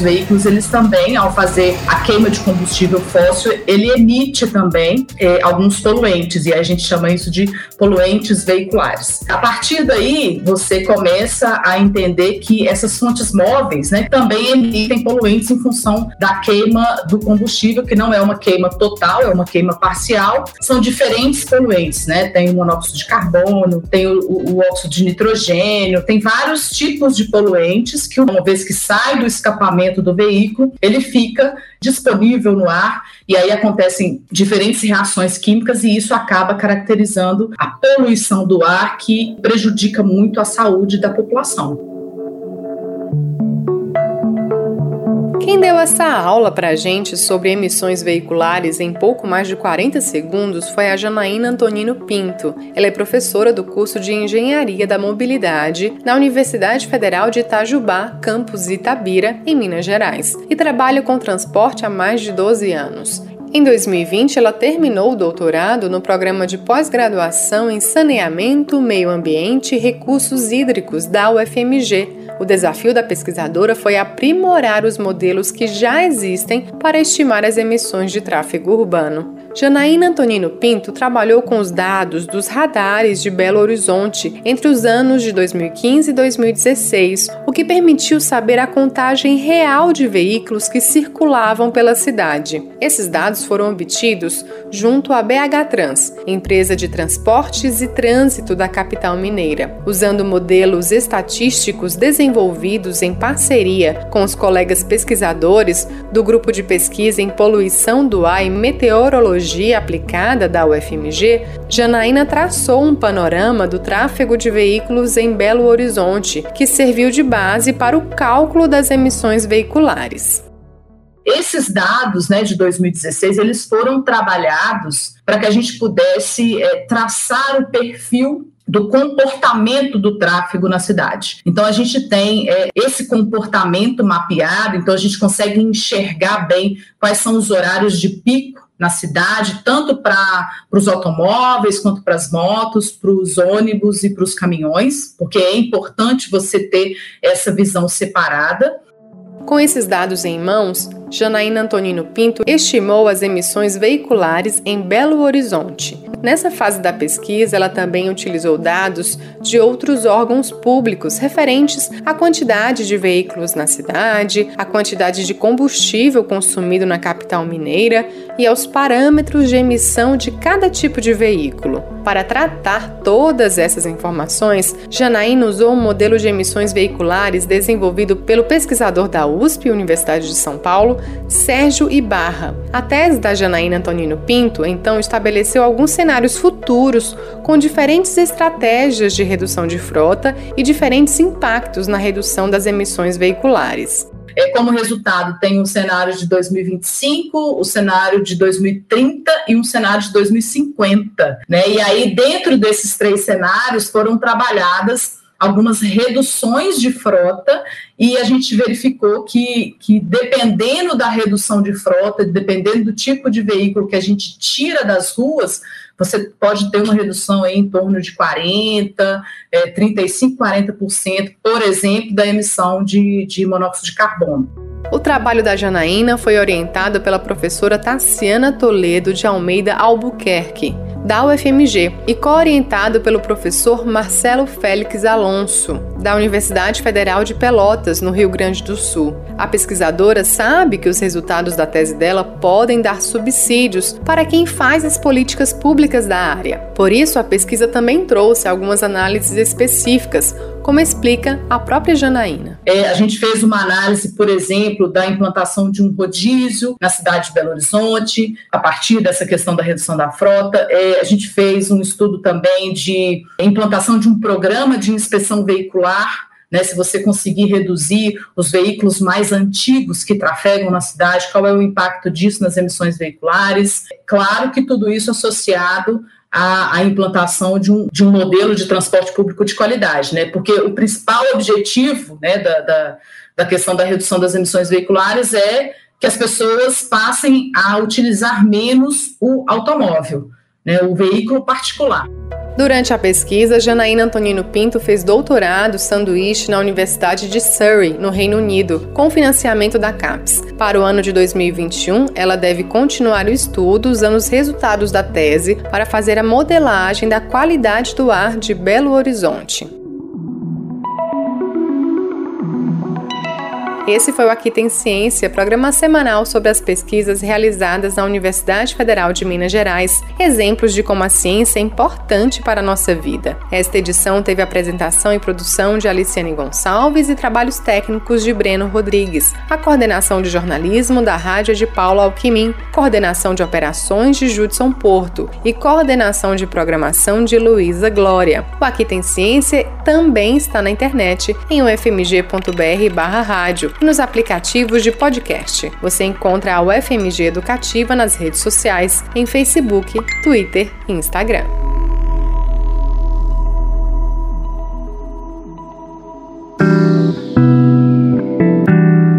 Os veículos, eles também, ao fazer a queima de combustível fóssil, ele emite também é, alguns poluentes, e a gente chama isso de poluentes veiculares. A partir daí, você começa a entender que essas fontes móveis né, também emitem poluentes em função da queima do combustível, que não é uma queima total, é uma queima parcial. São diferentes poluentes, né? Tem o monóxido de carbono, tem o, o óxido de nitrogênio, tem vários tipos de poluentes que, uma vez que sai do escapamento do veículo, ele fica disponível no ar e aí acontecem diferentes reações químicas e isso acaba caracterizando a poluição do ar que prejudica muito a saúde da população. Quem deu essa aula para a gente sobre emissões veiculares em pouco mais de 40 segundos foi a Janaína Antonino Pinto. Ela é professora do curso de Engenharia da Mobilidade na Universidade Federal de Itajubá, campus Itabira, em Minas Gerais, e trabalha com transporte há mais de 12 anos. Em 2020, ela terminou o doutorado no programa de pós-graduação em Saneamento, Meio Ambiente e Recursos Hídricos da UFMG, o desafio da pesquisadora foi aprimorar os modelos que já existem para estimar as emissões de tráfego urbano. Janaína Antonino Pinto trabalhou com os dados dos radares de Belo Horizonte entre os anos de 2015 e 2016, o que permitiu saber a contagem real de veículos que circulavam pela cidade. Esses dados foram obtidos junto à BH Trans, empresa de transportes e trânsito da capital mineira, usando modelos estatísticos desenvolvidos em parceria com os colegas pesquisadores do grupo de pesquisa em poluição do ar e meteorologia Aplicada da UFMG, Janaína traçou um panorama do tráfego de veículos em Belo Horizonte, que serviu de base para o cálculo das emissões veiculares. Esses dados né, de 2016 eles foram trabalhados para que a gente pudesse é, traçar o perfil do comportamento do tráfego na cidade. Então a gente tem é, esse comportamento mapeado, então a gente consegue enxergar bem quais são os horários de pico na cidade, tanto para os automóveis, quanto para as motos, para os ônibus e para os caminhões, porque é importante você ter essa visão separada. Com esses dados em mãos, Janaína Antonino Pinto estimou as emissões veiculares em Belo Horizonte. Nessa fase da pesquisa, ela também utilizou dados de outros órgãos públicos referentes à quantidade de veículos na cidade, à quantidade de combustível consumido na capital mineira e aos parâmetros de emissão de cada tipo de veículo. Para tratar todas essas informações, Janaína usou um modelo de emissões veiculares desenvolvido pelo pesquisador da USP, Universidade de São Paulo, Sérgio Ibarra. A tese da Janaína Antonino Pinto, então, estabeleceu alguns cenários futuros com diferentes estratégias de redução de frota e diferentes impactos na redução das emissões veiculares. É, como resultado, tem um cenário de 2025, o cenário de 2030 e um cenário de 2050. Né? E aí, dentro desses três cenários, foram trabalhadas algumas reduções de frota e a gente verificou que, que dependendo da redução de frota, dependendo do tipo de veículo que a gente tira das ruas, você pode ter uma redução em torno de 40, é, 35, 40%, por exemplo, da emissão de, de monóxido de carbono. O trabalho da Janaína foi orientado pela professora Tassiana Toledo de Almeida Albuquerque da UFMG e co-orientado pelo professor Marcelo Félix Alonso, da Universidade Federal de Pelotas, no Rio Grande do Sul. A pesquisadora sabe que os resultados da tese dela podem dar subsídios para quem faz as políticas públicas da área. Por isso, a pesquisa também trouxe algumas análises específicas, como explica a própria Janaína. É, a gente fez uma análise, por exemplo, da implantação de um rodízio na cidade de Belo Horizonte, a partir dessa questão da redução da frota. É, a gente fez um estudo também de implantação de um programa de inspeção veicular né? Se você conseguir reduzir os veículos mais antigos que trafegam na cidade, qual é o impacto disso nas emissões veiculares? Claro que tudo isso associado à, à, implantação de um, de um modelo de transporte público de qualidade, né? Porque o principal objetivo né, da, da, da questão da redução das emissões veiculares é que as pessoas passem a utilizar menos o automóvel, né, o veículo particular. Durante a pesquisa, Janaína Antonino Pinto fez doutorado sanduíche na Universidade de Surrey, no Reino Unido, com financiamento da CAPES. Para o ano de 2021, ela deve continuar o estudo usando os resultados da tese para fazer a modelagem da qualidade do ar de Belo Horizonte. Esse foi o Aqui Tem Ciência, programa semanal sobre as pesquisas realizadas na Universidade Federal de Minas Gerais, exemplos de como a ciência é importante para a nossa vida. Esta edição teve apresentação e produção de Aliciane Gonçalves e trabalhos técnicos de Breno Rodrigues, a coordenação de jornalismo da rádio de Paulo Alquimim, coordenação de operações de Judson Porto. E coordenação de programação de Luísa Glória. O Aqui Tem Ciência também está na internet em ufmg.br/rádio e nos aplicativos de podcast. Você encontra a UFMG Educativa nas redes sociais, em Facebook, Twitter e Instagram.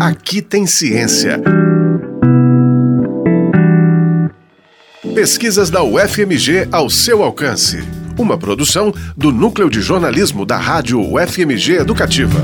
Aqui tem ciência. Pesquisas da UFMG ao seu alcance. Uma produção do Núcleo de Jornalismo da Rádio UFMG Educativa.